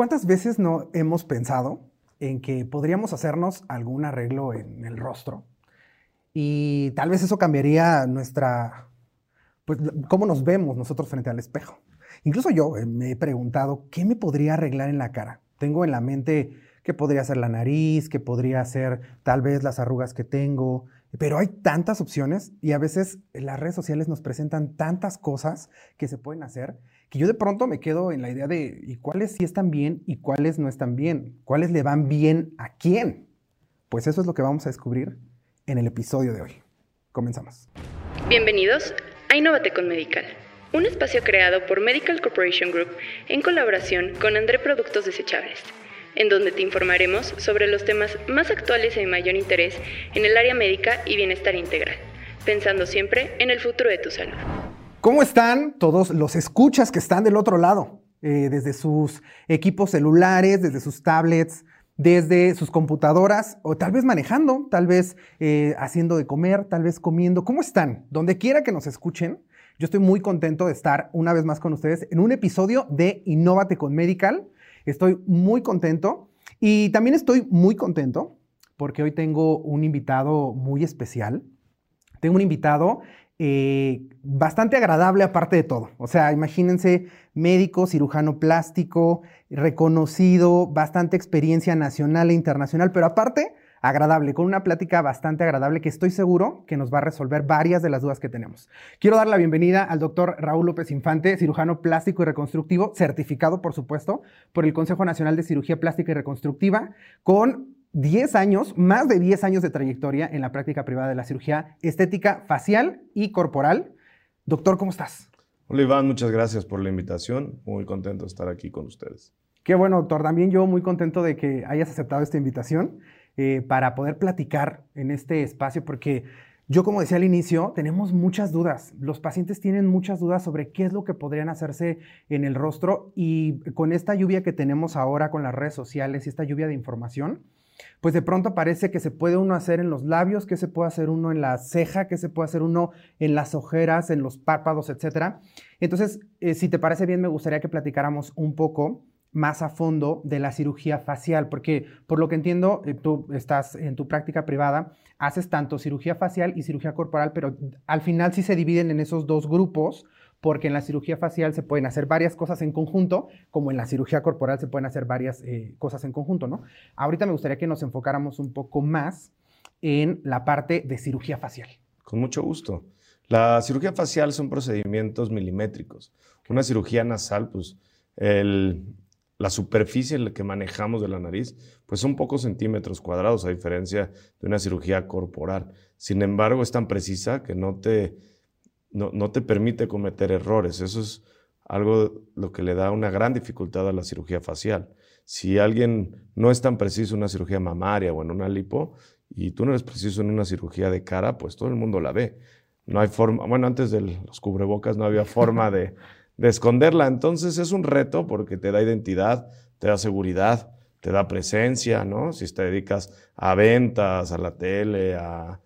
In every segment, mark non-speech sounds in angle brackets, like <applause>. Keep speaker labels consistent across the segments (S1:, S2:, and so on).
S1: ¿Cuántas veces no hemos pensado en que podríamos hacernos algún arreglo en el rostro? Y tal vez eso cambiaría nuestra, pues, cómo nos vemos nosotros frente al espejo. Incluso yo eh, me he preguntado, ¿qué me podría arreglar en la cara? Tengo en la mente qué podría ser la nariz, qué podría ser tal vez las arrugas que tengo, pero hay tantas opciones y a veces las redes sociales nos presentan tantas cosas que se pueden hacer que yo de pronto me quedo en la idea de ¿y cuáles sí están bien y cuáles no están bien? ¿Cuáles le van bien a quién? Pues eso es lo que vamos a descubrir en el episodio de hoy. Comenzamos.
S2: Bienvenidos a Innovate con Medical, un espacio creado por Medical Corporation Group en colaboración con André Productos Desechables en donde te informaremos sobre los temas más actuales y de mayor interés en el área médica y bienestar integral, pensando siempre en el futuro de tu salud.
S1: ¿Cómo están todos los escuchas que están del otro lado? Eh, desde sus equipos celulares, desde sus tablets, desde sus computadoras o tal vez manejando, tal vez eh, haciendo de comer, tal vez comiendo. ¿Cómo están? Donde quiera que nos escuchen, yo estoy muy contento de estar una vez más con ustedes en un episodio de Innovate con Medical. Estoy muy contento y también estoy muy contento porque hoy tengo un invitado muy especial. Tengo un invitado eh, bastante agradable aparte de todo. O sea, imagínense médico, cirujano plástico, reconocido, bastante experiencia nacional e internacional, pero aparte agradable, con una plática bastante agradable que estoy seguro que nos va a resolver varias de las dudas que tenemos. Quiero dar la bienvenida al doctor Raúl López Infante, cirujano plástico y reconstructivo, certificado, por supuesto, por el Consejo Nacional de Cirugía Plástica y Reconstructiva, con 10 años, más de 10 años de trayectoria en la práctica privada de la cirugía estética facial y corporal. Doctor, ¿cómo estás?
S3: Hola Iván, muchas gracias por la invitación. Muy contento de estar aquí con ustedes.
S1: Qué bueno, doctor. También yo muy contento de que hayas aceptado esta invitación. Eh, para poder platicar en este espacio, porque yo, como decía al inicio, tenemos muchas dudas. Los pacientes tienen muchas dudas sobre qué es lo que podrían hacerse en el rostro y con esta lluvia que tenemos ahora con las redes sociales y esta lluvia de información, pues de pronto parece que se puede uno hacer en los labios, que se puede hacer uno en la ceja, que se puede hacer uno en las ojeras, en los párpados, etc. Entonces, eh, si te parece bien, me gustaría que platicáramos un poco más a fondo de la cirugía facial, porque por lo que entiendo, eh, tú estás en tu práctica privada, haces tanto cirugía facial y cirugía corporal, pero al final sí se dividen en esos dos grupos, porque en la cirugía facial se pueden hacer varias cosas en conjunto, como en la cirugía corporal se pueden hacer varias eh, cosas en conjunto, ¿no? Ahorita me gustaría que nos enfocáramos un poco más en la parte de cirugía facial.
S3: Con mucho gusto. La cirugía facial son procedimientos milimétricos. Una cirugía nasal, pues el, la superficie que manejamos de la nariz, pues son pocos centímetros cuadrados, a diferencia de una cirugía corporal. Sin embargo, es tan precisa que no te, no, te permite cometer errores. Eso es algo lo que le da una gran dificultad a la cirugía facial. Si alguien no es tan preciso en una cirugía mamaria o en una lipo, y tú no eres preciso en una cirugía de cara, pues todo el mundo la ve. No hay forma, bueno, antes de los cubrebocas no había forma de de esconderla. Entonces es un reto porque te da identidad, te da seguridad, te da presencia, ¿no? Si te dedicas a ventas, a la tele, a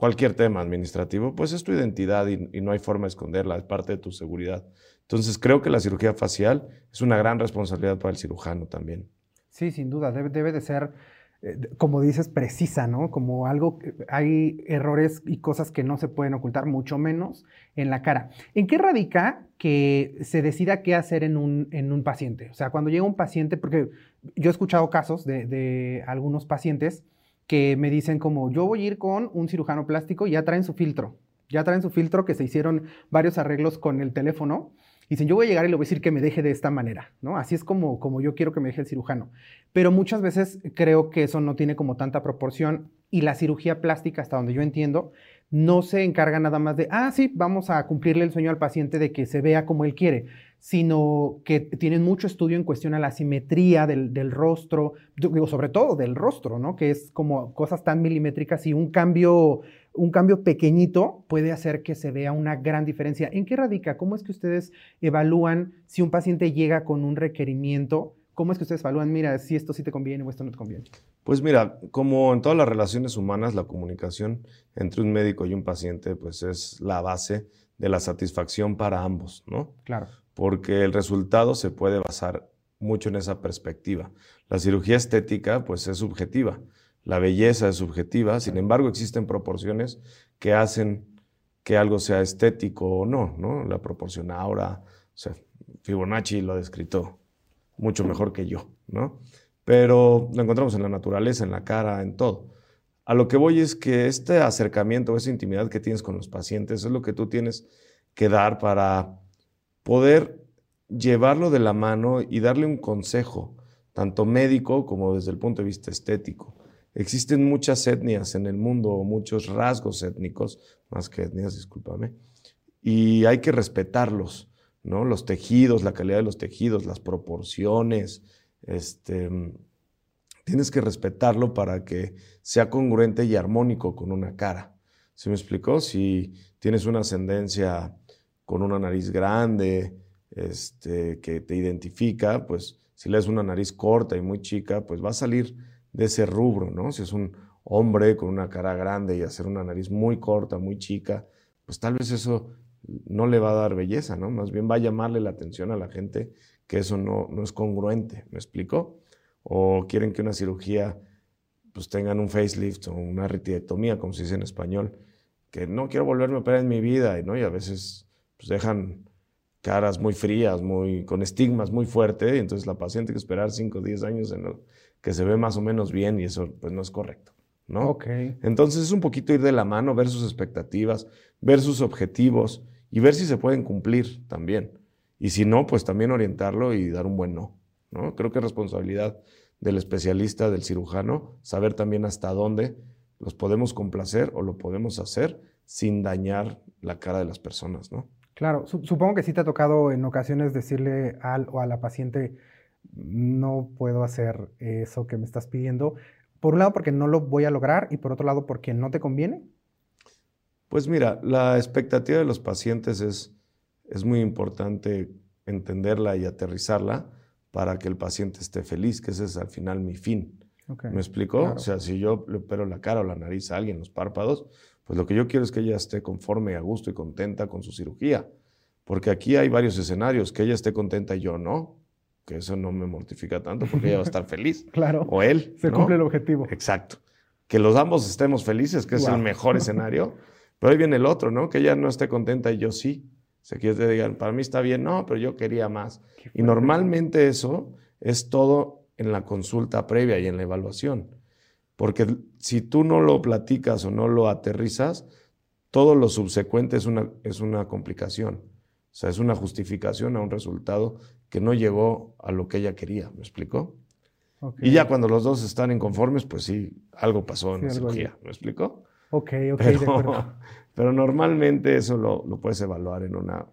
S3: cualquier tema administrativo, pues es tu identidad y, no hay forma de esconderla, es parte de tu seguridad. Entonces creo que la cirugía facial es una gran responsabilidad para el cirujano también.
S1: Sí, sin duda, debe, debe de ser eh, como dices, precisa, ¿no? Como algo, hay errores y cosas que no se pueden ocultar, mucho menos en la cara. ¿En qué radica que se decida qué hacer en un, en un paciente? O sea, cuando llega un paciente, porque yo he escuchado casos de, de algunos pacientes que me dicen como, yo voy a ir con un cirujano plástico y ya traen su filtro, ya traen su filtro que se hicieron varios arreglos con el teléfono dicen, yo voy a llegar y le voy a decir que me deje de esta manera, ¿no? Así es como, como yo quiero que me deje el cirujano. Pero muchas veces creo que eso no tiene como tanta proporción y la cirugía plástica, hasta donde yo entiendo, no se encarga nada más de, ah, sí, vamos a cumplirle el sueño al paciente de que se vea como él quiere, sino que tienen mucho estudio en cuestión a la simetría del, del, rostro, sobre todo del rostro, ¿no? Que es como cosas tan milimétricas y un cambio un cambio pequeñito puede hacer que se vea una gran diferencia. ¿En qué radica? ¿Cómo es que ustedes evalúan si un paciente llega con un requerimiento? ¿Cómo es que ustedes evalúan, mira, si esto sí te conviene o esto no te conviene?
S3: Pues mira, como en todas las relaciones humanas, la comunicación entre un médico y un paciente pues es la base de la satisfacción para ambos, ¿no?
S1: Claro.
S3: Porque el resultado se puede basar mucho en esa perspectiva. La cirugía estética, pues es subjetiva. La belleza es subjetiva, sin embargo, existen proporciones que hacen que algo sea estético o no, ¿no? La proporción ahora, o sea, Fibonacci lo ha descrito mucho mejor que yo, ¿no? Pero lo encontramos en la naturaleza, en la cara, en todo. A lo que voy es que este acercamiento, esa intimidad que tienes con los pacientes, es lo que tú tienes que dar para poder llevarlo de la mano y darle un consejo, tanto médico como desde el punto de vista estético. Existen muchas etnias en el mundo, muchos rasgos étnicos, más que etnias, discúlpame, y hay que respetarlos, ¿no? Los tejidos, la calidad de los tejidos, las proporciones, este, tienes que respetarlo para que sea congruente y armónico con una cara. ¿Se me explicó? Si tienes una ascendencia con una nariz grande, este, que te identifica, pues si le das una nariz corta y muy chica, pues va a salir de ese rubro, ¿no? Si es un hombre con una cara grande y hacer una nariz muy corta, muy chica, pues tal vez eso no le va a dar belleza, ¿no? Más bien va a llamarle la atención a la gente que eso no, no es congruente, ¿me explico? O quieren que una cirugía, pues tengan un facelift o una retidectomía, como se dice en español, que no quiero volverme a operar en mi vida, ¿no? Y a veces pues dejan caras muy frías, muy, con estigmas muy fuertes, y entonces la paciente tiene que esperar 5 o 10 años en lo que se ve más o menos bien y eso pues no es correcto. ¿no?
S1: Ok.
S3: Entonces es un poquito ir de la mano, ver sus expectativas, ver sus objetivos y ver si se pueden cumplir también. Y si no, pues también orientarlo y dar un buen no. ¿no? Creo que es responsabilidad del especialista, del cirujano, saber también hasta dónde los podemos complacer o lo podemos hacer sin dañar la cara de las personas, ¿no?
S1: Claro, supongo que sí te ha tocado en ocasiones decirle al o a la paciente, no puedo hacer eso que me estás pidiendo. Por un lado, porque no lo voy a lograr y por otro lado, porque no te conviene.
S3: Pues mira, la expectativa de los pacientes es, es muy importante entenderla y aterrizarla para que el paciente esté feliz, que ese es al final mi fin. ¿Me explicó? O sea, si yo le opero la cara o la nariz a alguien, los párpados, pues lo que yo quiero es que ella esté conforme, a gusto y contenta con su cirugía. Porque aquí hay varios escenarios, que ella esté contenta y yo no, que eso no me mortifica tanto porque ella va a estar <laughs> feliz.
S1: claro.
S3: O él.
S1: Se cumple el objetivo.
S3: Exacto. Que los ambos estemos felices, que es el mejor escenario. <laughs> Pero ahí viene el otro, ¿no? Que ella no esté contenta y yo sí. O sea, que te digan, para mí está bien, no, pero yo quería más. Y normalmente eso es todo en la consulta previa y en la evaluación. Porque si tú no lo platicas o no lo aterrizas, todo lo subsecuente es una, es una complicación. O sea, es una justificación a un resultado que no llegó a lo que ella quería. ¿Me explicó? Y ya cuando los dos están inconformes, pues sí, algo pasó en la cirugía. ¿Me explicó?
S1: Ok, ok,
S3: pero,
S1: de acuerdo. <laughs>
S3: Pero normalmente eso lo, lo puedes evaluar en una,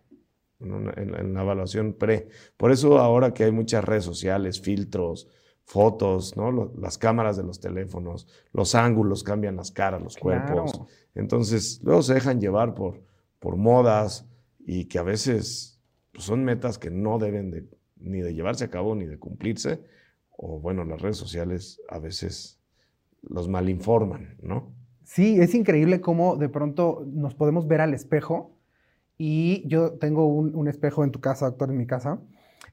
S3: en, en, la evaluación pre. Por eso ahora que hay muchas redes sociales, filtros, fotos, ¿no? las cámaras de los teléfonos, los ángulos cambian las caras, los cuerpos. Entonces, luego se dejan llevar por, por modas y que a veces pues, son metas que no deben de, ni de llevarse a cabo ni de cumplirse. O bueno, las redes sociales a veces los malinforman, ¿no?
S1: Sí, es increíble cómo de pronto nos podemos ver al espejo. Y yo tengo un, un espejo en tu casa, doctor, en mi casa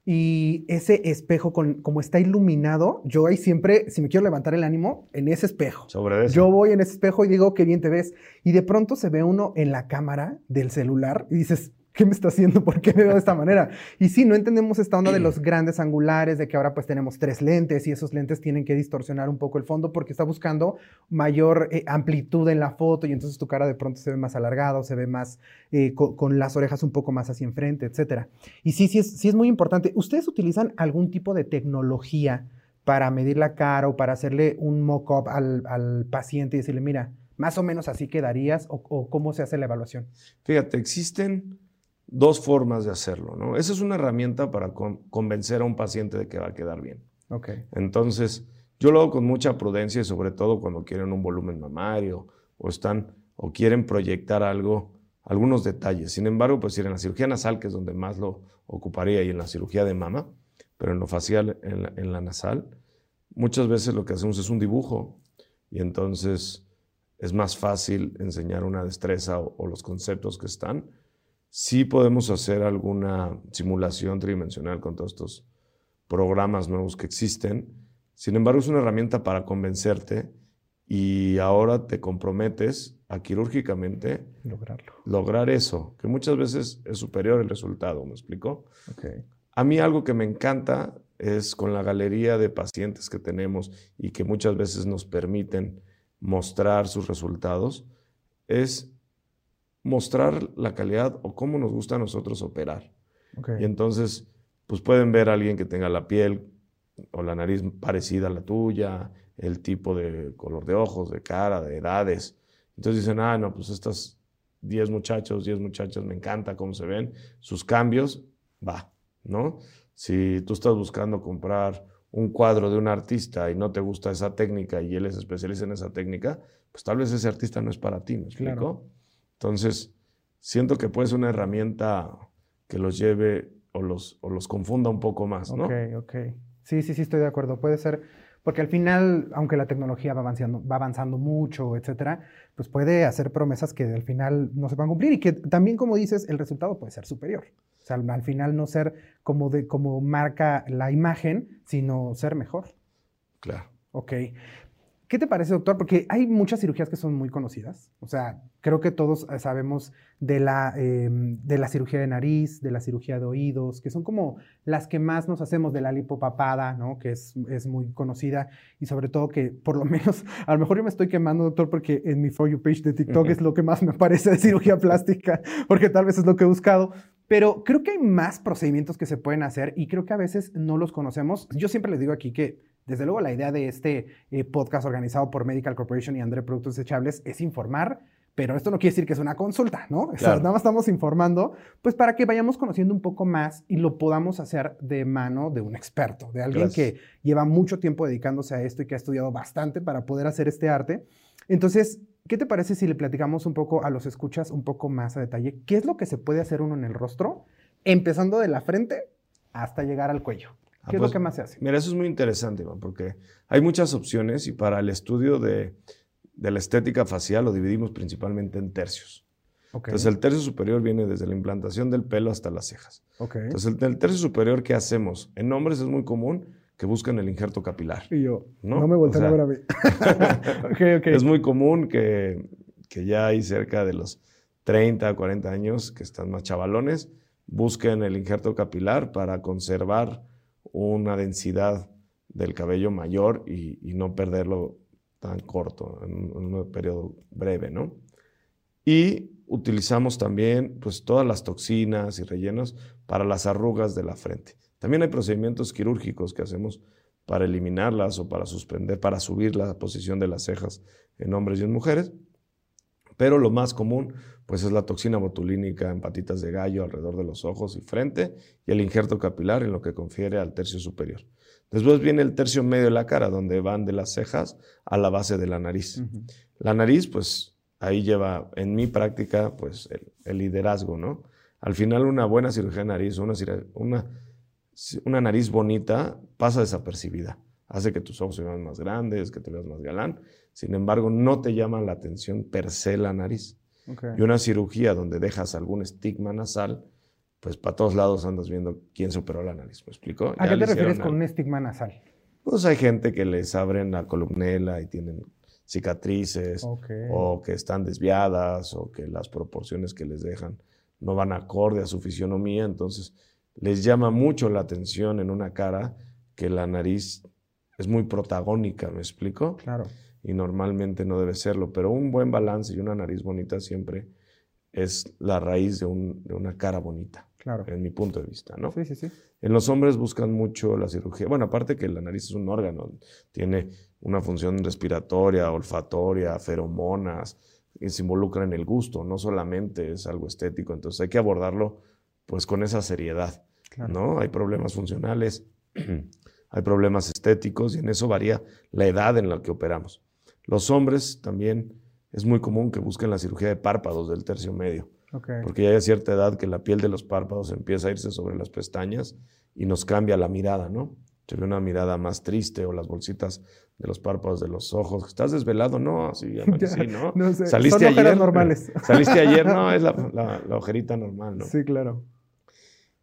S1: y ese espejo, con, como está iluminado, yo ahí siempre, si me quiero levantar el ánimo, en ese espejo.
S3: Sobre eso.
S1: Yo voy en ese espejo y digo, qué bien te ves. Y de pronto se ve uno en la cámara del celular y dices, ¿qué me está haciendo? ¿Por qué me veo de esta manera? <laughs> Y sí, no entendemos esta onda de los grandes angulares, de que ahora pues tenemos tres lentes y esos lentes tienen que distorsionar un poco el fondo porque está buscando mayor eh, amplitud en la foto y entonces tu cara de pronto se ve más alargada o se ve más eh, con, con, las orejas un poco más hacia enfrente, etc. Y sí, sí es, sí es muy importante. ¿Ustedes utilizan algún tipo de tecnología para medir la cara o para hacerle un mock-up al, al paciente y decirle, mira, más o menos así quedarías o, o cómo se hace la evaluación?
S3: Fíjate, existen dos formas de hacerlo. ¿no? Esa es una herramienta para con, convencer a un paciente de que va a quedar bien.
S1: Okay.
S3: Entonces, yo lo hago con mucha prudencia y sobre todo cuando quieren un volumen mamario o están o quieren proyectar algo, algunos detalles. Sin embargo, pues ir en la cirugía nasal, que es donde más lo ocuparía, y en la cirugía de mama, pero en lo facial, en la, en la nasal, muchas veces lo que hacemos es un dibujo y entonces es más fácil enseñar una destreza o, o los conceptos que están sí podemos hacer alguna simulación tridimensional con todos estos programas nuevos que existen. Sin embargo, es una herramienta para convencerte y ahora te comprometes a quirúrgicamente
S1: Lograrlo.
S3: lograr eso, que muchas veces es superior el resultado, ¿me explico?
S1: Ok.
S3: A mí algo que me encanta es con la galería de pacientes que tenemos y que muchas veces nos permiten mostrar sus resultados, es mostrar la calidad o cómo nos gusta a nosotros operar. Y entonces, pues pueden ver a alguien que tenga la piel o la nariz parecida a la tuya, el tipo de color de ojos, de cara, de edades. Entonces dicen, ah, no, pues estas 10 muchachos, 10 muchachas, me encanta cómo se ven, sus cambios, va, ¿no? Si tú estás buscando comprar un cuadro de un artista y no te gusta esa técnica y él es especialista en esa técnica, pues tal vez ese artista no es para ti, ¿me explico?
S1: Claro.
S3: Entonces, siento que puede ser una herramienta que los lleve o los, o los confunda un poco más, ¿no?
S1: Ok, ok. Sí, sí, sí, estoy de acuerdo. Puede ser, porque al final, aunque la tecnología va avanzando, va avanzando mucho, etcétera, pues puede hacer promesas que al final no se van a cumplir y que también, como dices, el resultado puede ser superior. O sea, al, al final no ser como, de, como marca la imagen, sino ser mejor.
S3: Claro.
S1: Ok. ¿Qué te parece, doctor? Porque hay muchas cirugías que son muy conocidas. O sea, creo que todos eh, sabemos de la, eh, de la cirugía de nariz, de la cirugía de oídos, que son como las que más nos hacemos de la lipopapada, ¿no? Que es, es muy conocida y sobre todo que por lo <laughs> menos, a lo mejor yo me estoy quemando, doctor, porque en mi For You page de TikTok es lo que más me aparece de cirugía plástica, <laughs> porque tal vez es lo que he buscado. Pero creo que hay más procedimientos que se pueden hacer y creo que a veces no los conocemos. Yo siempre les digo aquí que, desde luego, la idea de este eh, podcast organizado por Medical Corporation y André Productos Desechables es informar, pero esto no quiere decir que es una consulta, ¿no? O sea,
S3: Claro.
S1: nada más estamos informando, pues para que vayamos conociendo un poco más y lo podamos hacer de mano de un experto, de alguien
S3: Gracias.
S1: que lleva mucho tiempo dedicándose a esto y que ha estudiado bastante para poder hacer este arte. Entonces, ¿qué te parece si le platicamos un poco a los escuchas un poco más a detalle? ¿Qué es lo que se puede hacer uno en el rostro, empezando de la frente hasta llegar al cuello?
S3: Ah,
S1: ¿Qué es
S3: pues,
S1: lo que más se hace?
S3: Mira, eso es muy interesante, Iván, porque hay muchas opciones y para el estudio de, de la estética facial lo dividimos principalmente en tercios.
S1: Ok,
S3: Entonces, el tercio superior viene desde la implantación del pelo hasta las cejas.
S1: ok.
S3: Entonces, el, el tercio superior, ¿qué hacemos? En hombres es muy común que busquen el injerto capilar.
S1: y yo,
S3: ¿no?
S1: no, me volteen
S3: O
S1: a
S3: sea,
S1: ver a mí. <laughs> ok, ok.
S3: Es muy común que, que ya hay cerca de los 30, 40 años que están más chavalones, busquen el injerto capilar para conservar una densidad del cabello mayor y, no perderlo tan corto, en, un- en un periodo breve, ¿no? Y utilizamos también pues, todas las toxinas y rellenos para las arrugas de la frente. También hay procedimientos quirúrgicos que hacemos para eliminarlas o para suspender, para subir la posición de las cejas en hombres y en mujeres. Pero lo más común, pues es la toxina botulínica en patitas de gallo alrededor de los ojos y frente y el injerto capilar en lo que confiere al tercio superior. Después viene el tercio medio de la cara, donde van de las cejas a la base de la nariz. La nariz, pues ahí lleva, en mi práctica, pues el, el liderazgo, ¿no? Al final una buena cirugía de nariz, una, una nariz bonita pasa desapercibida. Hace que tus ojos se vean más grandes, que te veas más galán. Sin embargo, no te llama la atención per se la nariz. Y una cirugía donde dejas algún estigma nasal, pues para todos lados andas viendo quién se operó la nariz. ¿Me explico?
S1: ¿A
S3: Ya
S1: qué te refieres con un estigma nasal?
S3: Pues hay gente que les abren la columnela y tienen cicatrices o que están desviadas o que las proporciones que les dejan no van acorde a su fisionomía, entonces les llama mucho la atención en una cara que la nariz es muy protagónica, ¿me explico?
S1: Claro.
S3: Y normalmente no debe serlo, pero un buen balance y una nariz bonita siempre es la raíz de, un- de una cara bonita,
S1: Claro.
S3: en mi punto de vista, ¿no?
S1: Sí, sí, sí.
S3: En los hombres buscan mucho la cirugía. Bueno, aparte que la nariz es un órgano, tiene una función respiratoria, olfatoria, feromonas, y se involucra en el gusto, no solamente es algo estético. Entonces hay que abordarlo pues con esa seriedad,
S1: Claro.
S3: ¿no? Hay problemas funcionales, <clears throat> hay problemas estéticos y en eso varía la edad en la que operamos. Los hombres también es muy común que busquen la cirugía de párpados del tercio medio porque ya hay cierta edad que la piel de los párpados empieza a irse sobre las pestañas y nos cambia la mirada, ¿no? Se ve una mirada más triste o las bolsitas de los párpados de los ojos. ¿Estás desvelado? No, <laughs> sí, amanecí, ¿no?
S1: No sé,
S3: ¿Saliste
S1: son
S3: ayer?
S1: normales. <laughs>
S3: ¿Saliste ayer? No, es la, <laughs> la- la ojerita normal, ¿no?
S1: Sí, claro.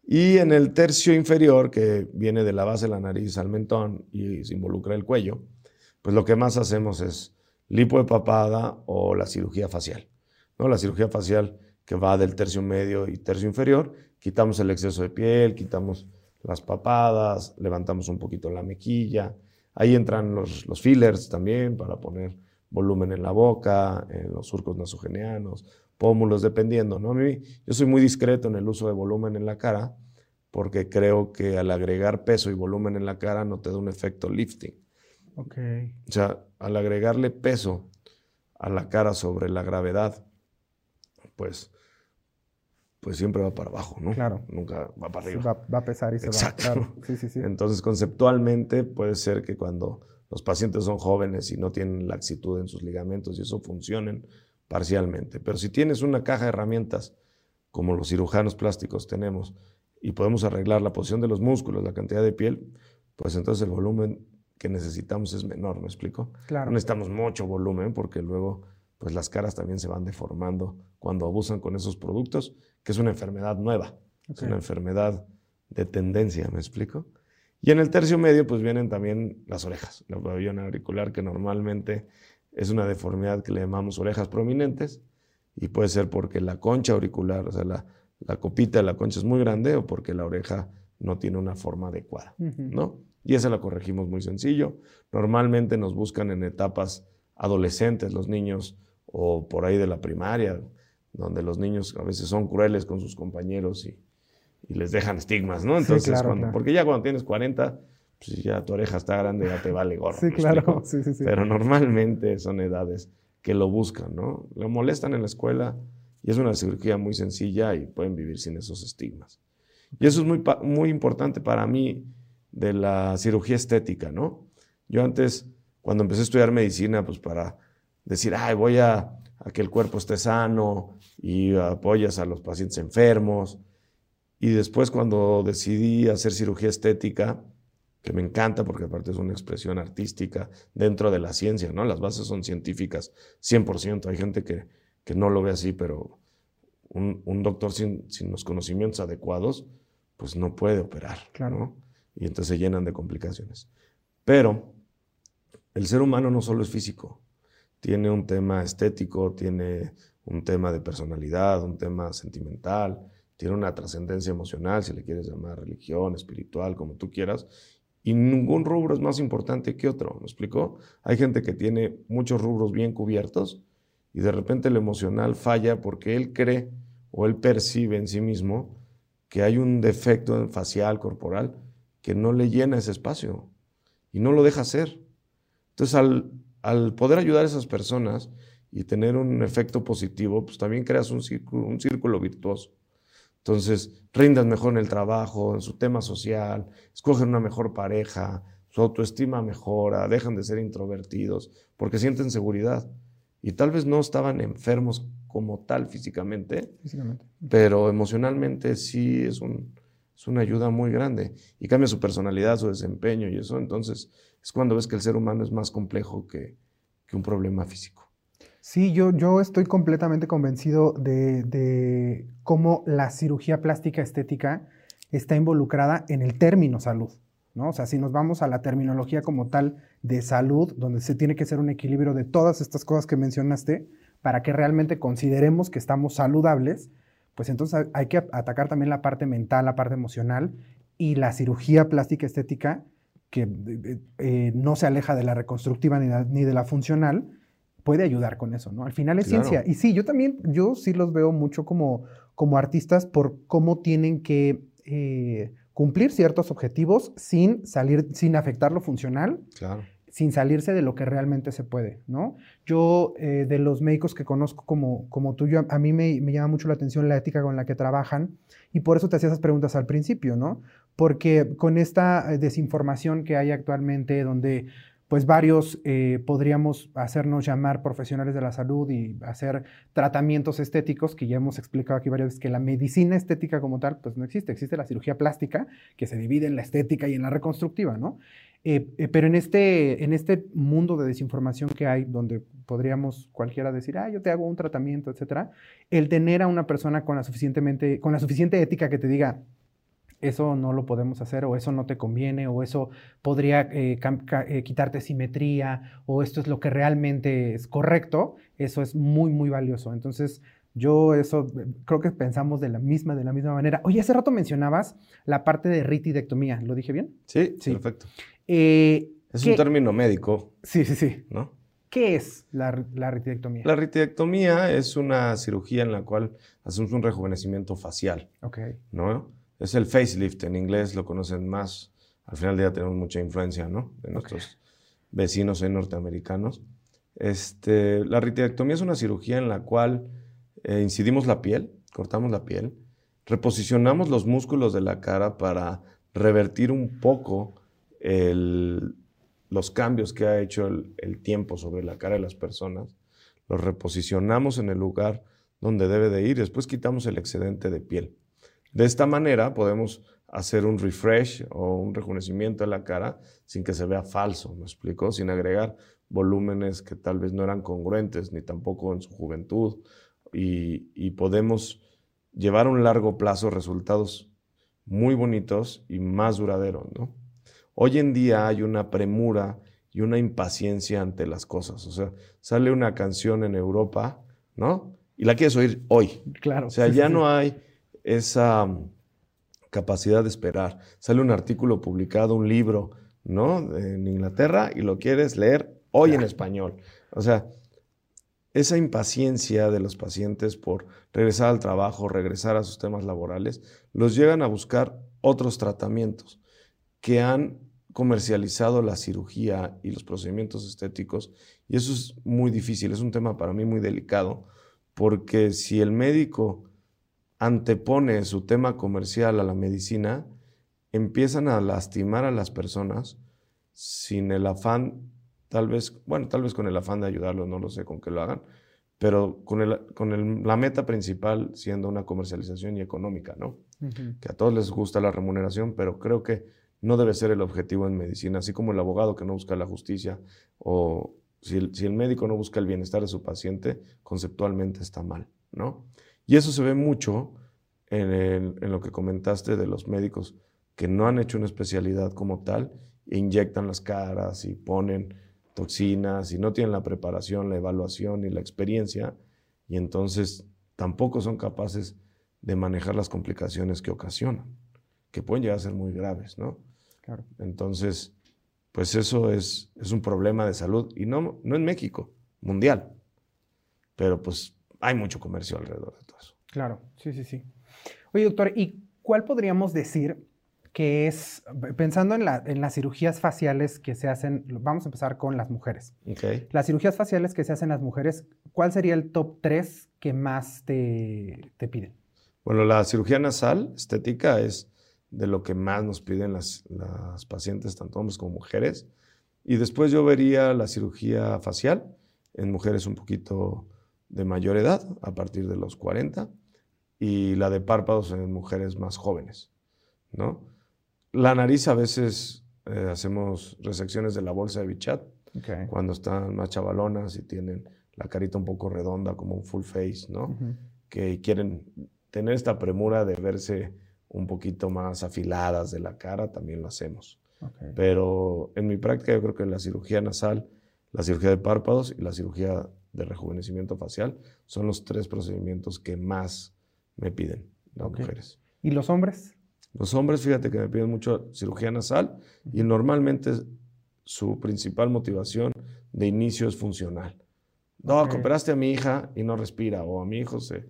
S3: Y en el tercio inferior, que viene de la base de la nariz al mentón y se involucra el cuello, pues lo que más hacemos es lipo de papada o la cirugía facial. ¿no? La cirugía facial que va del tercio medio y tercio inferior, quitamos el exceso de piel, quitamos las papadas, levantamos un poquito la mejilla. Ahí entran los, los fillers también para poner volumen en la boca, en los surcos nasogeneanos, pómulos, dependiendo. ¿no? A mí, yo soy muy discreto en el uso de volumen en la cara porque creo que al agregar peso y volumen en la cara no te da un efecto lifting.
S1: Okay.
S3: O sea, al agregarle peso a la cara sobre la gravedad, pues, pues siempre va para abajo, ¿no?
S1: Claro.
S3: Nunca va para arriba.
S1: Va, va a pesar y se
S3: Exacto.
S1: va. Claro. Sí, sí, sí.
S3: Entonces, conceptualmente puede ser que cuando los pacientes son jóvenes y no tienen laxitud en sus ligamentos y eso funcionen parcialmente. Pero si tienes una caja de herramientas, como los cirujanos plásticos tenemos, y podemos arreglar la posición de los músculos, la cantidad de piel, pues entonces el volumen que necesitamos es menor, ¿me explico?
S1: Claro.
S3: No necesitamos mucho volumen porque luego pues las caras también se van deformando cuando abusan con esos productos, que es una enfermedad nueva, es
S1: Ok.
S3: una enfermedad de tendencia, ¿me explico? Y en el tercio medio pues vienen también las orejas, la pabellón auricular que normalmente es una deformidad que le llamamos orejas prominentes y puede ser porque la concha auricular, o sea, la, la copita de la concha es muy grande o porque la oreja no tiene una forma adecuada,
S1: Ujú.
S3: ¿no? Y esa la corregimos muy sencillo. Normalmente nos buscan en etapas adolescentes los niños o por ahí de la primaria, donde los niños a veces son crueles con sus compañeros y, y les dejan estigmas, ¿no?
S1: Sí,
S3: Entonces,
S1: claro,
S3: cuando-
S1: claro.
S3: porque ya cuando tienes 40, pues ya tu oreja está grande, ya te vale gorro.
S1: Sí,
S3: ¿me
S1: claro. Sí, sí, sí.
S3: Pero normalmente son edades que lo buscan, ¿no? Lo molestan en la escuela y es una cirugía muy sencilla y pueden vivir sin esos estigmas. Y eso es muy, muy importante para mí de la cirugía estética, ¿no? Yo antes, cuando empecé a estudiar medicina, pues para decir, ay, voy a, a que el cuerpo esté sano y apoyas a los pacientes enfermos. Y después cuando decidí hacer cirugía estética, que me encanta porque aparte es una expresión artística dentro de la ciencia, ¿no? Las bases son científicas 100%. Hay gente que, que no lo ve así, pero un, un doctor sin, sin los conocimientos adecuados, pues no puede operar,
S1: Claro.
S3: ¿no? Y entonces se llenan de complicaciones. Pero el ser humano no solo es físico, tiene un tema estético, tiene un tema de personalidad, un tema sentimental, tiene una trascendencia emocional, si le quieres llamar religión, espiritual, como tú quieras, y ningún rubro es más importante que otro, ¿me explicó? Hay gente que tiene muchos rubros bien cubiertos y de repente el emocional falla porque él cree o él percibe en sí mismo que hay un defecto facial, corporal, que no le llena ese espacio y no lo deja hacer. Entonces, al, al poder ayudar a esas personas y tener un efecto positivo, pues también creas un círculo, un círculo virtuoso. Entonces, rindan mejor en el trabajo, en su tema social, escogen una mejor pareja, su autoestima mejora, dejan de ser introvertidos porque sienten seguridad. Y tal vez no estaban enfermos como tal físicamente,
S1: Físicamente.
S3: pero emocionalmente sí es, un, es una ayuda muy grande y cambia su personalidad, su desempeño y eso. Entonces es cuando ves que el ser humano es más complejo que, que un problema físico.
S1: Sí, yo, yo estoy completamente convencido de, de cómo la cirugía plástica estética está involucrada en el término salud. ¿no? O sea, si nos vamos a la terminología como tal de salud, donde se tiene que ser un equilibrio de todas estas cosas que mencionaste, para que realmente consideremos que estamos saludables, pues entonces hay- que atacar también la parte mental, la parte emocional y la cirugía plástica estética, que eh, eh, no se aleja de la reconstructiva ni, la- ni de la funcional, puede ayudar con eso, ¿no? Al final es
S3: Claro.
S1: ciencia. Y sí, yo también, yo sí los veo mucho como, como artistas por cómo tienen que eh, cumplir ciertos objetivos sin salir, sin afectar lo funcional,
S3: Claro.
S1: Sin salirse de lo que realmente se puede, ¿no? Yo, eh, de los médicos que conozco como, como tú, a mí me, me llama mucho la atención la ética con la que trabajan y por eso te hacía esas preguntas al principio, ¿no? Porque con esta eh, desinformación que hay actualmente, donde pues varios eh, podríamos hacernos llamar profesionales de la salud y hacer tratamientos estéticos, que ya hemos explicado aquí varias veces que la medicina estética como tal, pues no existe, existe la cirugía plástica, que se divide en la estética y en la reconstructiva, ¿no? Eh, eh, pero en este, en este mundo de desinformación que hay, donde podríamos cualquiera decir, ah, yo te hago un tratamiento, etcétera, el tener a una persona con la, suficientemente, con la suficiente ética que te diga, eso no lo podemos hacer o eso no te conviene o eso podría eh, quitarte simetría o esto es lo que realmente es correcto, eso es muy, muy valioso. Entonces, yo eso creo que pensamos de la misma, de la misma manera. Oye, hace rato mencionabas la parte de ritidectomía, ¿lo dije bien?
S3: Sí, sí. perfecto. Es un término médico.
S1: Sí, sí, sí.
S3: ¿No?
S1: ¿Qué es la, la ritidectomía?
S3: La ritidectomía es una cirugía en la cual hacemos un rejuvenecimiento facial.
S1: Ok.
S3: ¿No? Es el facelift, en inglés lo conocen más. Al final del día tenemos mucha influencia, ¿no? De nuestros vecinos norteamericanos. Este, la ritidectomía es una cirugía en la cual eh, incidimos la piel, cortamos la piel, reposicionamos los músculos de la cara para revertir un poco los cambios que ha hecho el, tiempo sobre la cara de las personas, los reposicionamos en el lugar donde debe de ir, después quitamos el excedente de piel. De esta manera podemos hacer un refresh o un rejuvenecimiento de la cara sin que se vea falso, ¿me explico? Sin agregar volúmenes que tal vez no eran congruentes ni tampoco en su juventud y, podemos llevar a un largo plazo resultados muy bonitos y más duraderos, ¿no? Hoy en día hay una premura y una impaciencia ante las cosas, o sea, sale una canción en Europa, ¿no? Y la quieres oír hoy.
S1: Claro.
S3: O sea, ya no hay esa mm, capacidad de esperar. Sale un artículo publicado, un libro, ¿no? En Inglaterra y lo quieres leer hoy en español. O sea, esa impaciencia de los pacientes por regresar al trabajo, regresar a sus temas laborales, los llegan a buscar otros tratamientos que han comercializado la cirugía y los procedimientos estéticos y eso es muy difícil, es un tema para mí muy delicado porque si el médico antepone su tema comercial a la medicina, empiezan a lastimar a las personas sin el afán, tal vez, bueno, tal vez con el afán de ayudarlos, no lo sé con qué lo hagan, pero con, el, con la meta principal siendo una comercialización y económica, ¿no? Que a todos les gusta la remuneración, pero creo que no debe ser el objetivo en medicina, así como el abogado que no busca la justicia o si el, si el médico no busca el bienestar de su paciente, conceptualmente está mal, ¿no? Y eso se ve mucho en, lo que comentaste de los médicos que no han hecho una especialidad como tal, e inyectan las caras y ponen toxinas y no tienen la preparación, la evaluación y la experiencia, y entonces tampoco son capaces de manejar las complicaciones que ocasionan, que pueden llegar a ser muy graves, ¿no?
S1: Claro.
S3: Entonces, pues eso es, es un problema de salud, y no, no en México, mundial, pero pues hay mucho comercio alrededor de todo eso.
S1: Claro, sí, sí, sí. Oye, doctor, ¿y cuál podríamos decir que es, pensando en, las cirugías faciales que se hacen, vamos a empezar con las mujeres.
S3: Okay.
S1: Las cirugías faciales que se hacen las mujeres, ¿cuál sería el top 3 que más te, piden?
S3: Bueno, la cirugía nasal estética es de lo que más nos piden las, las pacientes, tanto hombres como mujeres. Y después yo vería la cirugía facial en mujeres un poquito de mayor edad, a partir de los 40, y la de párpados en mujeres más jóvenes, ¿no? La nariz a veces eh, hacemos resecciones de la bolsa de Bichat, cuando están más chavalonas y tienen la carita un poco redonda, como un full face, ¿no? Que quieren tener esta premura de verse un poquito más afiladas de la cara, también lo hacemos. Pero en mi práctica yo creo que la cirugía nasal, la cirugía de párpados y la cirugía de rejuvenecimiento facial son los tres procedimientos que más me piden las mujeres.
S1: ¿Y los hombres?
S3: Los hombres, fíjate que me piden mucho cirugía nasal y normalmente su principal motivación de inicio es funcional. No, operaste a mi hija y no respira, o a mi hijo se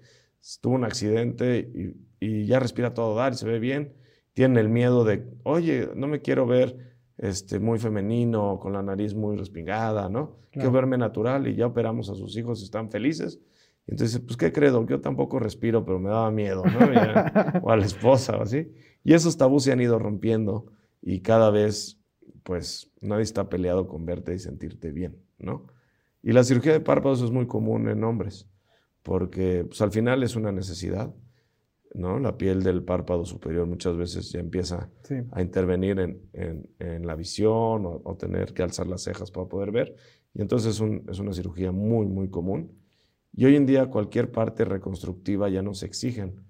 S3: tuvo un accidente y, y, ya respira todo dar y se ve bien. Tienen el miedo de, oye, no me quiero ver este, muy femenino, con la nariz muy respingada, ¿no? Quiero verme natural y ya operamos a sus hijos, están felices. Y entonces, pues, ¿qué credo? Yo tampoco respiro, pero me daba miedo, ¿no? o a la esposa o así. Y esos tabús se han ido rompiendo y cada vez, pues, nadie está peleado con verte y sentirte bien, ¿no? Y la cirugía de párpados es muy común en hombres, porque pues, al final es una necesidad. ¿No? La piel del párpado superior muchas veces ya empieza a intervenir en, la visión o, tener que alzar las cejas para poder ver. Y entonces es, una cirugía muy, muy común. Y hoy en día cualquier parte reconstructiva ya nos exigen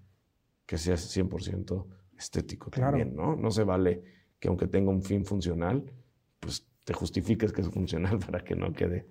S3: que sea 100% estético también, ¿no? No se vale que aunque tenga un fin funcional, pues te justifiques que es funcional <laughs> para que no quede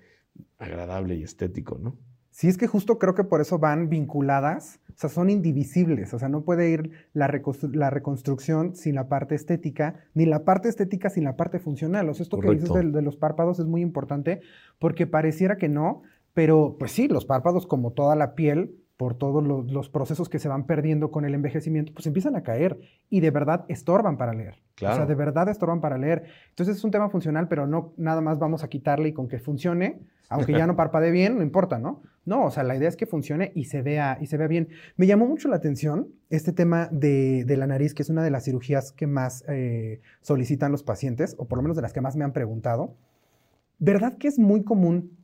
S3: agradable y estético, ¿no?
S1: Sí, es que justo creo que por eso van vinculadas, o sea, son indivisibles, o sea, no puede ir la, reconstrucción sin la parte estética, ni la parte estética sin la parte funcional. O sea, esto que dices de, de, los párpados es muy importante porque pareciera que no, pero pues sí, los párpados como toda la piel por todos los, procesos que se van perdiendo con el envejecimiento, pues empiezan a caer y de verdad estorban para leer. O sea, de verdad estorban para leer. Entonces es un tema funcional, pero no nada más vamos a quitarle y con que funcione, aunque ya no <laughs> parpadee bien, no importa, ¿no? No, o sea, la idea es que funcione y se vea, y se vea bien. Me llamó mucho la atención este tema de, la nariz, que es una de las cirugías que más eh, solicitan los pacientes, o por lo menos de las que más me han preguntado. ¿Verdad que es muy común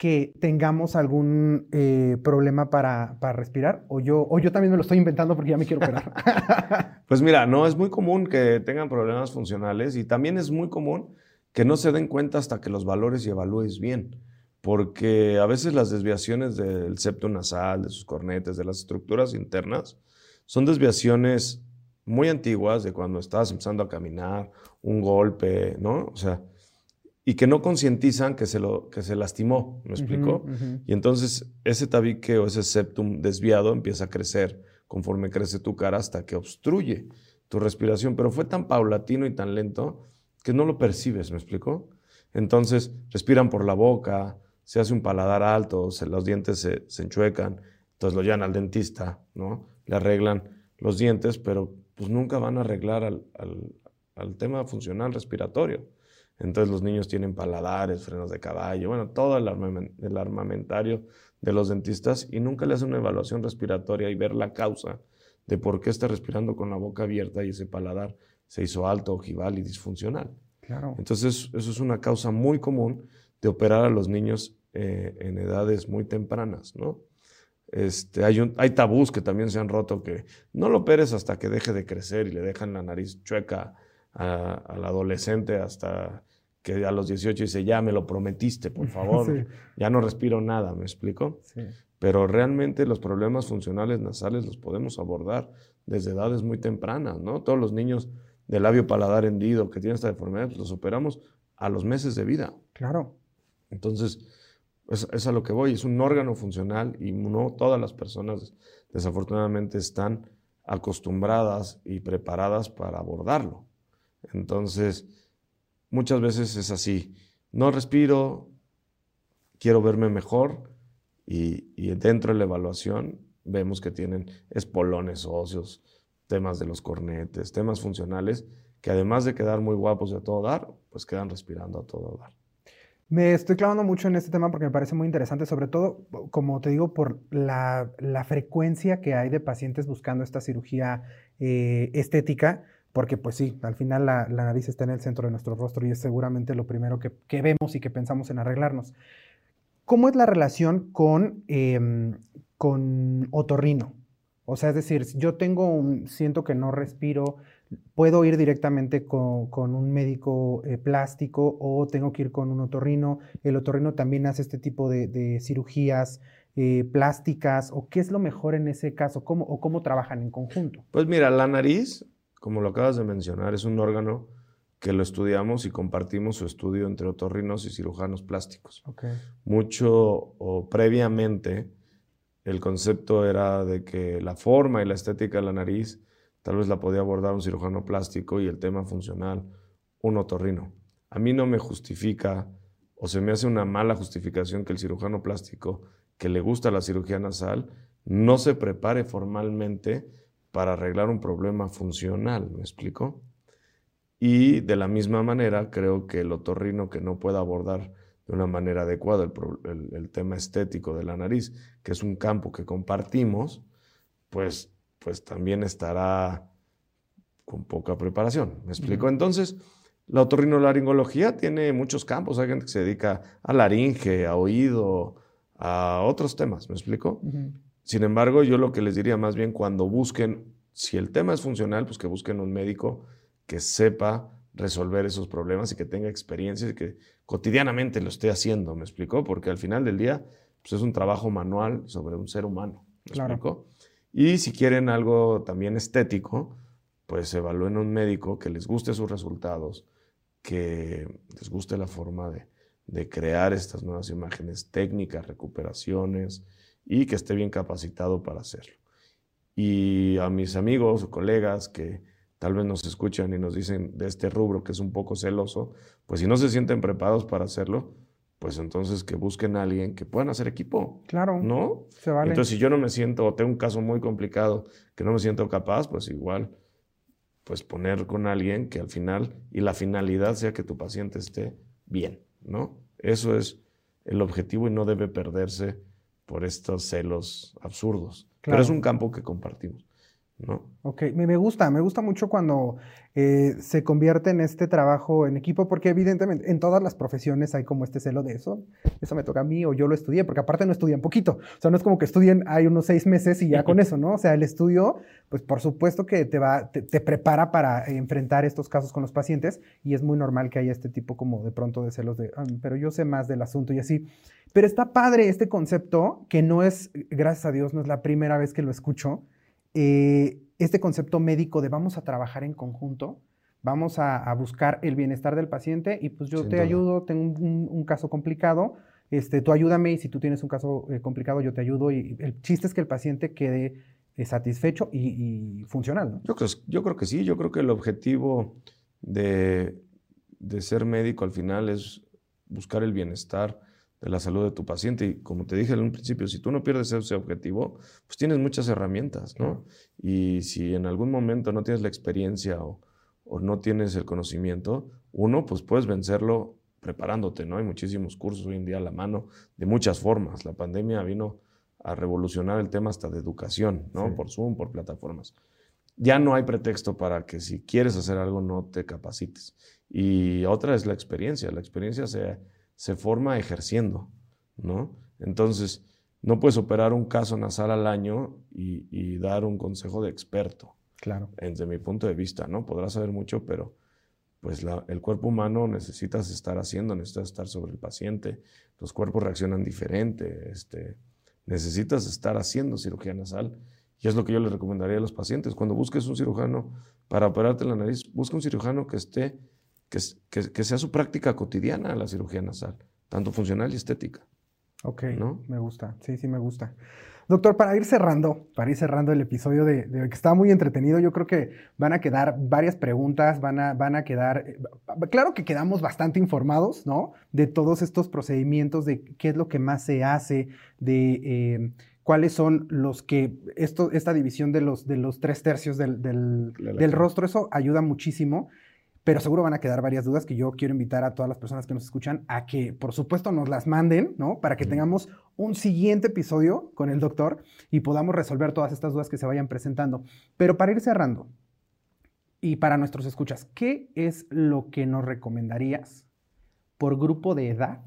S1: que tengamos algún eh, problema para, respirar? O yo, o yo también me lo estoy inventando porque ya me quiero operar. <laughs>
S3: pues mira, no, es muy común que tengan problemas funcionales y también es muy común que no se den cuenta hasta que los valores y evalúes bien. Porque a veces las desviaciones del septo nasal, de sus cornetes, de las estructuras internas, son desviaciones muy antiguas de cuando estabas empezando a caminar, un golpe, ¿no? O sea, y que no concientizan que, se lo, que se lastimó, ¿me explico? Y entonces ese tabique o ese septum desviado empieza a crecer conforme crece tu cara hasta que obstruye tu respiración, pero fue tan paulatino y tan lento que no lo percibes, ¿me explico? Entonces respiran por la boca, se hace un paladar alto, se, los dientes se, se, enchuecan, entonces lo llevan al dentista, ¿no? Le arreglan los dientes, pero pues nunca van a arreglar al, al, al tema funcional respiratorio. Entonces los niños tienen paladares, frenos de caballo, bueno, todo el, armamentario de los dentistas y nunca le hacen una evaluación respiratoria y ver la causa de por qué está respirando con la boca abierta y ese paladar se hizo alto, ojival y disfuncional. Claro. Entonces eso es una causa muy común de operar a los niños eh, en edades muy tempranas, ¿no? Este, hay, un, hay tabús que también se han roto que no lo operes hasta que deje de crecer y le dejan la nariz chueca al adolescente hasta que a los 18 dice, ya me lo prometiste, por <laughs> favor, ya no respiro nada, ¿me explico? Pero realmente los problemas funcionales nasales los podemos abordar desde edades muy tempranas, ¿no? Todos los niños de labio paladar hendido que tienen esta deformidad, pues, los operamos a los meses de vida.
S1: Claro.
S3: Entonces, es, es, a lo que voy, es un órgano funcional y no todas las personas desafortunadamente están acostumbradas y preparadas para abordarlo. Entonces, muchas veces es así. No respiro, quiero verme mejor y, dentro de la evaluación vemos que tienen espolones óseos, temas de los cornetes, temas funcionales que además de quedar muy guapos de a todo dar, pues quedan respirando a todo dar.
S1: Me estoy clavando mucho en este tema porque me parece muy interesante, sobre todo, como te digo, por la, frecuencia que hay de pacientes buscando esta cirugía eh, estética porque pues sí, al final la, nariz está en el centro de nuestro rostro y es seguramente lo primero que, vemos y que pensamos en arreglarnos. ¿Cómo es la relación con, em, con otorrino? O sea, es decir, yo tengo un, siento que no respiro, puedo ir directamente con, un médico eh, plástico o tengo que ir con un otorrino. El otorrino también hace este tipo de, cirugías eh, plásticas o qué es lo mejor en ese caso ¿Cómo, o cómo trabajan en conjunto.
S3: Pues mira, la nariz como lo acabas de mencionar, es un órgano que lo estudiamos y compartimos su estudio entre otorrinos y cirujanos plásticos. Mucho o previamente el concepto era de que la forma y la estética de la nariz tal vez la podía abordar un cirujano plástico y el tema funcional un otorrino. A mí no me justifica o se me hace una mala justificación que el cirujano plástico que le gusta la cirugía nasal no se prepare formalmente para arreglar un problema funcional, ¿me explico? Y de la misma manera, creo que el otorrino que no pueda abordar de una manera adecuada el, tema estético de la nariz, que es un campo que compartimos, pues, pues también estará con poca preparación. ¿Me explico? Entonces, la otorrinolaringología tiene muchos campos. Hay gente que se dedica a laringe, a oído, a otros temas. ¿Me explico? Sin embargo, yo lo que les diría más bien cuando busquen, si el tema es funcional, pues que busquen un médico que sepa resolver esos problemas y que tenga experiencia y que cotidianamente lo esté haciendo, ¿me explicó? Porque al final del día, pues es un trabajo manual sobre un ser humano, ¿me explicó? Y si quieren algo también estético, pues evalúen a un médico que les guste sus resultados, que les guste la forma de, de crear estas nuevas imágenes, técnicas, recuperaciones y que esté bien capacitado para hacerlo. Y a mis amigos o colegas que tal vez nos escuchan y nos dicen de este rubro que es un poco celoso, pues si no se sienten preparados para hacerlo, pues entonces que busquen a alguien que puedan hacer equipo.
S1: Claro.
S3: ¿No?
S1: Se vale.
S3: Entonces, si yo no me siento, o tengo un caso muy complicado que no me siento capaz, pues igual, pues poner con alguien que al final, y la finalidad sea que tu paciente esté bien, ¿no? Eso es el objetivo y no debe perderse por estos celos absurdos. Pero es un campo que compartimos, ¿no?
S1: Ok, me, me gusta, me gusta mucho cuando eh, se convierte en este trabajo en equipo, porque evidentemente en todas las profesiones hay como este celo de eso, eso me toca a mí o yo lo estudié, porque aparte no estudian poquito, o sea, no es como que estudien hay unos seis meses y ya con <laughs> eso, ¿no? O sea, el estudio, pues por supuesto que te va, te, te prepara para enfrentar estos casos con los pacientes y es muy normal que haya este tipo como de pronto de celos de, "Ah, pero yo sé más del asunto y así. Pero está padre este concepto, que no es, gracias a Dios, no es la primera vez que lo escucho, eh, este concepto médico de vamos a trabajar en conjunto, vamos a, a buscar el bienestar del paciente y pues yo
S3: Sin
S1: te
S3: duda.
S1: ayudo, tengo un, caso complicado, este, tú ayúdame y si tú tienes un caso eh, complicado yo te ayudo y el chiste es que el paciente quede eh, satisfecho y, y funcional, ¿no?
S3: Yo creo, yo creo que sí, yo creo que el objetivo de, de ser médico al final es buscar el bienestar de la salud de tu paciente. Y como te dije en un principio, si tú no pierdes ese objetivo, pues tienes muchas herramientas, ¿no? Y si en algún momento no tienes la experiencia o, o no tienes el conocimiento, uno, pues puedes vencerlo preparándote, ¿no? Hay muchísimos cursos hoy en día a la mano de muchas formas. La pandemia vino a revolucionar el tema hasta de educación, ¿no?
S1: Sí.
S3: Por Zoom, por plataformas. Ya no hay pretexto para que si quieres hacer algo no te capacites. Y otra es la experiencia. La experiencia se, se forma ejerciendo, ¿no? Entonces, no puedes operar un caso nasal al año y, y dar un consejo de experto,
S1: Claro.
S3: desde mi punto de vista, ¿no? Podrás saber mucho, pero pues la- el cuerpo humano necesitas estar haciendo, necesitas estar sobre el paciente, los cuerpos reaccionan diferente, este, necesitas estar haciendo cirugía nasal y es lo que yo les recomendaría a los pacientes. Cuando busques un cirujano para operarte la nariz, busca un cirujano que esté, que, que- que sea su práctica cotidiana la cirugía nasal, tanto funcional y estética.
S1: Ok,
S3: ¿No?
S1: me gusta, sí, sí me gusta. Doctor, para ir cerrando, para ir cerrando el episodio de, de que está muy entretenido, yo creo que van a quedar varias preguntas, van a, van a quedar, eh, claro que quedamos bastante informados, ¿no? De todos estos procedimientos, de qué es lo que más se hace, de eh, cuáles son los que, esto, esta división de los, de los tres tercios del, del- del rostro, eso ayuda muchísimo. Pero seguro van a quedar varias dudas que yo quiero invitar a todas las personas que nos escuchan a que, por supuesto, nos las manden, ¿no? Para que tengamos un siguiente episodio con el doctor y podamos resolver todas estas dudas que se vayan presentando. Pero para ir cerrando y para nuestros escuchas, ¿qué es lo que nos recomendarías por grupo de edad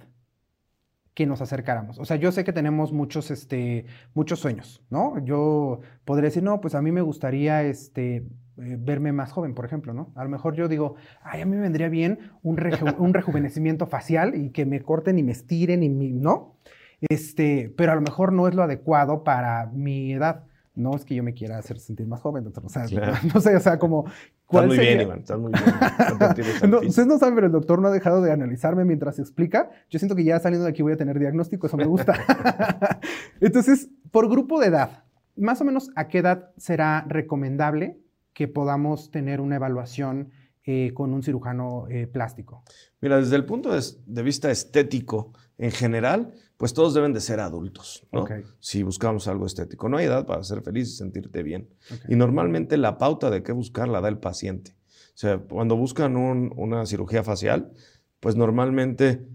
S1: que nos acercáramos? O sea, yo sé que tenemos muchos, este, muchos sueños, ¿no? Yo podría decir, no, pues a mí me gustaría, este, eh, verme más joven, por ejemplo, ¿no? A lo mejor yo digo, ay, a mí me vendría bien un, reju- un rejuvenecimiento facial y que me corten y me estiren y mi, ¿no? Este, pero a lo mejor no es lo adecuado para mi edad. No es que yo me quiera hacer sentir más joven, doctor. O sea,
S3: Claro. <laughs>
S1: no sé, o sea, como...
S3: Estás muy bien,
S1: sería?
S3: Iván, estás muy bien. No
S1: ustedes no saben, pero el doctor no ha dejado de analizarme mientras explica. Yo siento que ya saliendo de aquí voy a tener diagnóstico, eso me gusta. <laughs> Entonces, por grupo de edad, más o menos a qué edad será recomendable que podamos tener una evaluación eh, con un cirujano eh, plástico.
S3: Mira, desde el punto de, de vista estético, en general, pues todos deben de ser adultos, ¿no? Si buscamos algo estético. No hay edad para ser feliz y sentirte bien. Y normalmente la pauta de qué buscar la da el paciente. O sea, cuando buscan un- una cirugía facial, pues normalmente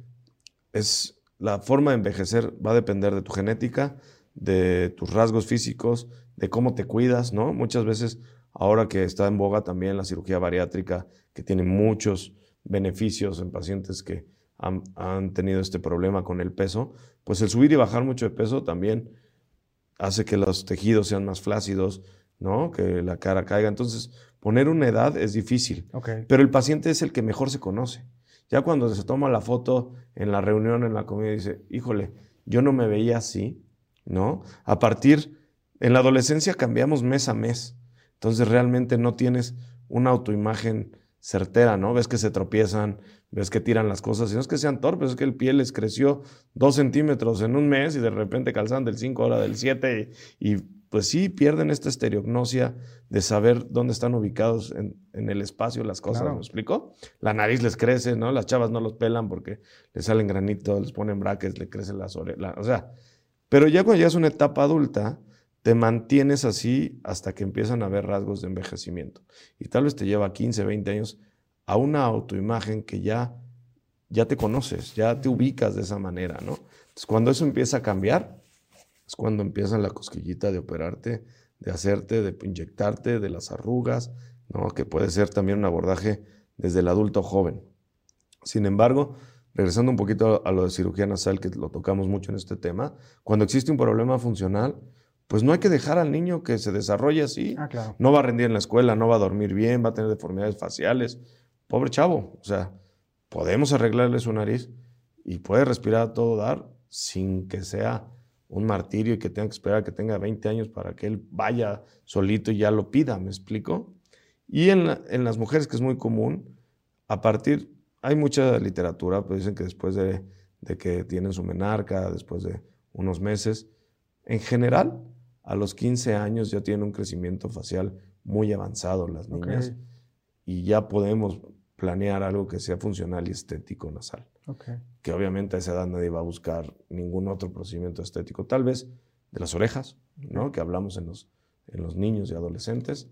S3: es la forma de envejecer va a depender de tu genética, de tus rasgos físicos, de cómo te cuidas, ¿no? Muchas veces, ahora que está en boga también la cirugía bariátrica, que tiene muchos beneficios en pacientes que han, han tenido este problema con el peso, pues el subir y bajar mucho de peso también hace que los tejidos sean más flácidos, ¿no? Que la cara caiga. Entonces, poner una edad es difícil,
S1: Ok.
S3: pero el paciente es el que mejor se conoce. Ya cuando se toma la foto en la reunión, en la comida, dice, híjole, yo no me veía así, ¿no? A partir, en la adolescencia cambiamos mes a mes. Entonces realmente no tienes una autoimagen certera, ¿no? Ves que se tropiezan, ves que tiran las cosas, y no es que sean torpes, es que el pie les creció dos centímetros en un mes y de repente calzan del 5 ahora del 7 y, pues sí pierden esta estereognosia de saber dónde están ubicados en, el espacio las cosas, ¿me explico? La nariz les crece, ¿no? Las chavas no los pelan porque les salen granitos, les ponen brackets, le crecen las orejas, o sea, pero ya cuando ya es una etapa adulta, te mantienes así hasta que empiezan a haber rasgos de envejecimiento. Y tal vez te lleva 15, 20 años a una autoimagen que ya, ya te conoces, ya te ubicas de esa manera, ¿no? Entonces, cuando eso empieza a cambiar, es cuando empieza la cosquillita de operarte, de hacerte, de inyectarte, de las arrugas, ¿no? Que puede ser también un abordaje desde el adulto joven. Sin embargo, regresando un poquito a lo de cirugía nasal, que lo tocamos mucho en este tema, cuando existe un problema funcional, pues no hay que dejar al niño que se desarrolle así.
S1: Ah,
S3: no va a rendir en la escuela, no va a dormir bien, va a tener deformidades faciales. Pobre chavo. O sea, podemos arreglarle su nariz y puede respirar a todo dar sin que sea un martirio y que tenga que esperar a que tenga 20 años para que él vaya solito y ya lo pida, ¿me explico? Y en, las mujeres, que es muy común, a partir, hay mucha literatura, pues dicen que después de, que tienen su menarca, después de unos meses, en general, a los 15 años ya tienen un crecimiento facial muy avanzado las niñas y ya podemos planear algo que sea funcional y estético nasal. Que obviamente a esa edad nadie va a buscar ningún otro procedimiento estético, tal vez de las orejas, ¿no? que hablamos en los, en los niños y adolescentes.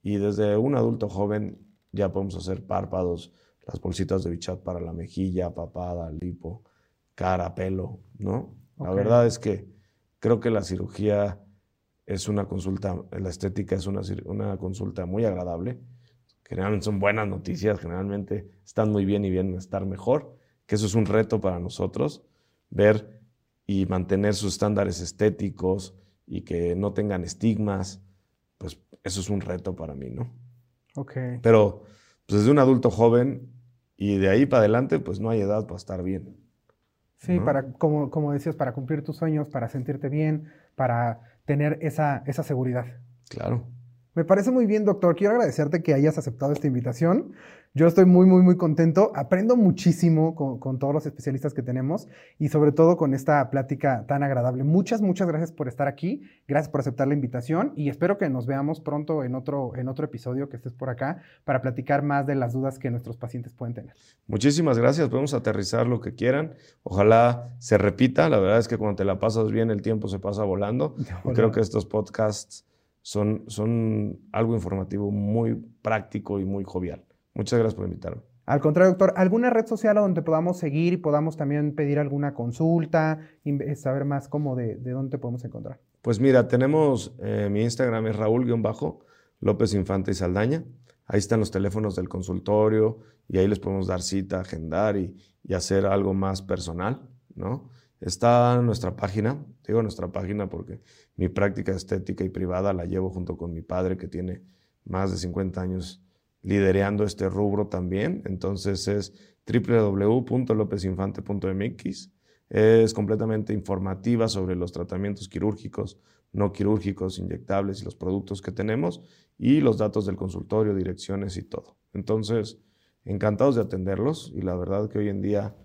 S3: Y desde un adulto joven ya podemos hacer párpados, las bolsitas de bichat para la mejilla, papada, lipo, cara, pelo, ¿no? La verdad es que creo que la cirugía es una consulta, la estética es una, una consulta muy agradable. Generalmente son buenas noticias, generalmente están muy bien y bien estar mejor, que eso es un reto para nosotros, ver y mantener sus estándares estéticos y que no tengan estigmas, pues eso es un reto para mí, ¿no?
S1: Ok.
S3: Pero pues desde un adulto joven y de ahí para adelante, pues no hay edad para estar bien.
S1: Sí, para, como, como decías, para cumplir tus sueños, para sentirte bien, para tener esa, esa seguridad.
S3: Claro.
S1: Me parece muy bien, doctor. Quiero agradecerte que hayas aceptado esta invitación. Yo estoy muy, muy, muy contento. Aprendo muchísimo con, todos los especialistas que tenemos y sobre todo con esta plática tan agradable. Muchas, muchas gracias por estar aquí. Gracias por aceptar la invitación y espero que nos veamos pronto en otro, en otro episodio que estés por acá para platicar más de las dudas que nuestros pacientes pueden tener.
S3: Muchísimas gracias. Podemos aterrizar lo que quieran. Ojalá se repita. La verdad es que cuando te la pasas bien, el tiempo se pasa volando. <laughs> Creo que estos podcasts son, son algo informativo muy práctico y muy jovial. Muchas gracias por invitarme.
S1: Al contrario, doctor, ¿alguna red social donde podamos seguir y podamos también pedir alguna consulta, eh, saber más cómo de, de dónde te podemos encontrar?
S3: Pues mira, tenemos, eh, mi Instagram es Raúl-López Infante y Saldaña. Ahí están los teléfonos del consultorio y ahí les podemos dar cita, agendar y, y hacer algo más personal, ¿no? Está nuestra página, digo nuestra página porque mi práctica estética y privada la llevo junto con mi padre que tiene más de 50 años liderando este rubro también. Entonces es www.lopezinfante.mx. Es completamente informativa sobre los tratamientos quirúrgicos, no quirúrgicos, inyectables y los productos que tenemos y los datos del consultorio, direcciones y todo. Entonces, encantados de atenderlos y la verdad que hoy en día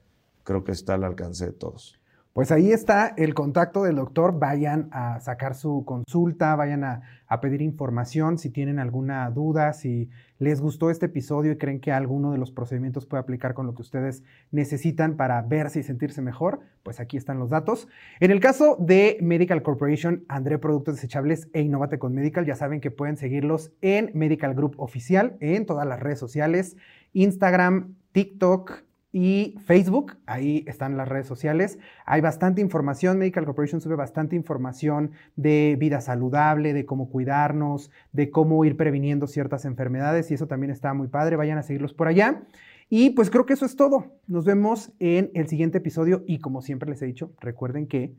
S3: creo que está al alcance de todos.
S1: Pues ahí está el contacto del doctor. Vayan a sacar su consulta, vayan a, pedir información si tienen alguna duda, si les gustó este episodio y creen que alguno de los procedimientos puede aplicar con lo que ustedes necesitan para verse y sentirse mejor, pues aquí están los datos. En el caso de Medical Corporation, André Productos Desechables e Innovate con Medical, ya saben que pueden seguirlos en Medical Group Oficial, en todas las redes sociales, Instagram, TikTok, y Facebook, ahí están las redes sociales. Hay bastante información, Medical Corporation sube bastante información de vida saludable, de cómo cuidarnos, de cómo ir previniendo ciertas enfermedades y eso también está muy padre, vayan a seguirlos por allá. Y pues creo que eso es todo. Nos vemos en el siguiente episodio y como siempre les he dicho, recuerden que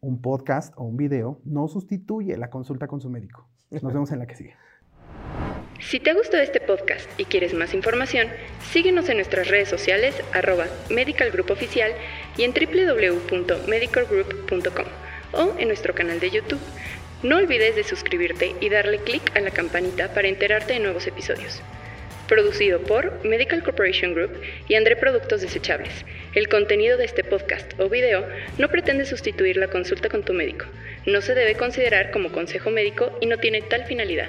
S1: un podcast o un video no sustituye la consulta con su médico. Nos vemos en la que sigue.
S2: Si te gustó este podcast y quieres más información, síguenos en nuestras redes sociales arroba Medical Group Oficial y en www.medicalgroup.com o en nuestro canal de YouTube. No olvides de suscribirte y darle clic a la campanita para enterarte de nuevos episodios. Producido por Medical Corporation Group y André Productos Desechables. El contenido de este podcast o video no pretende sustituir la consulta con tu médico. No se debe considerar como consejo médico y no tiene tal finalidad.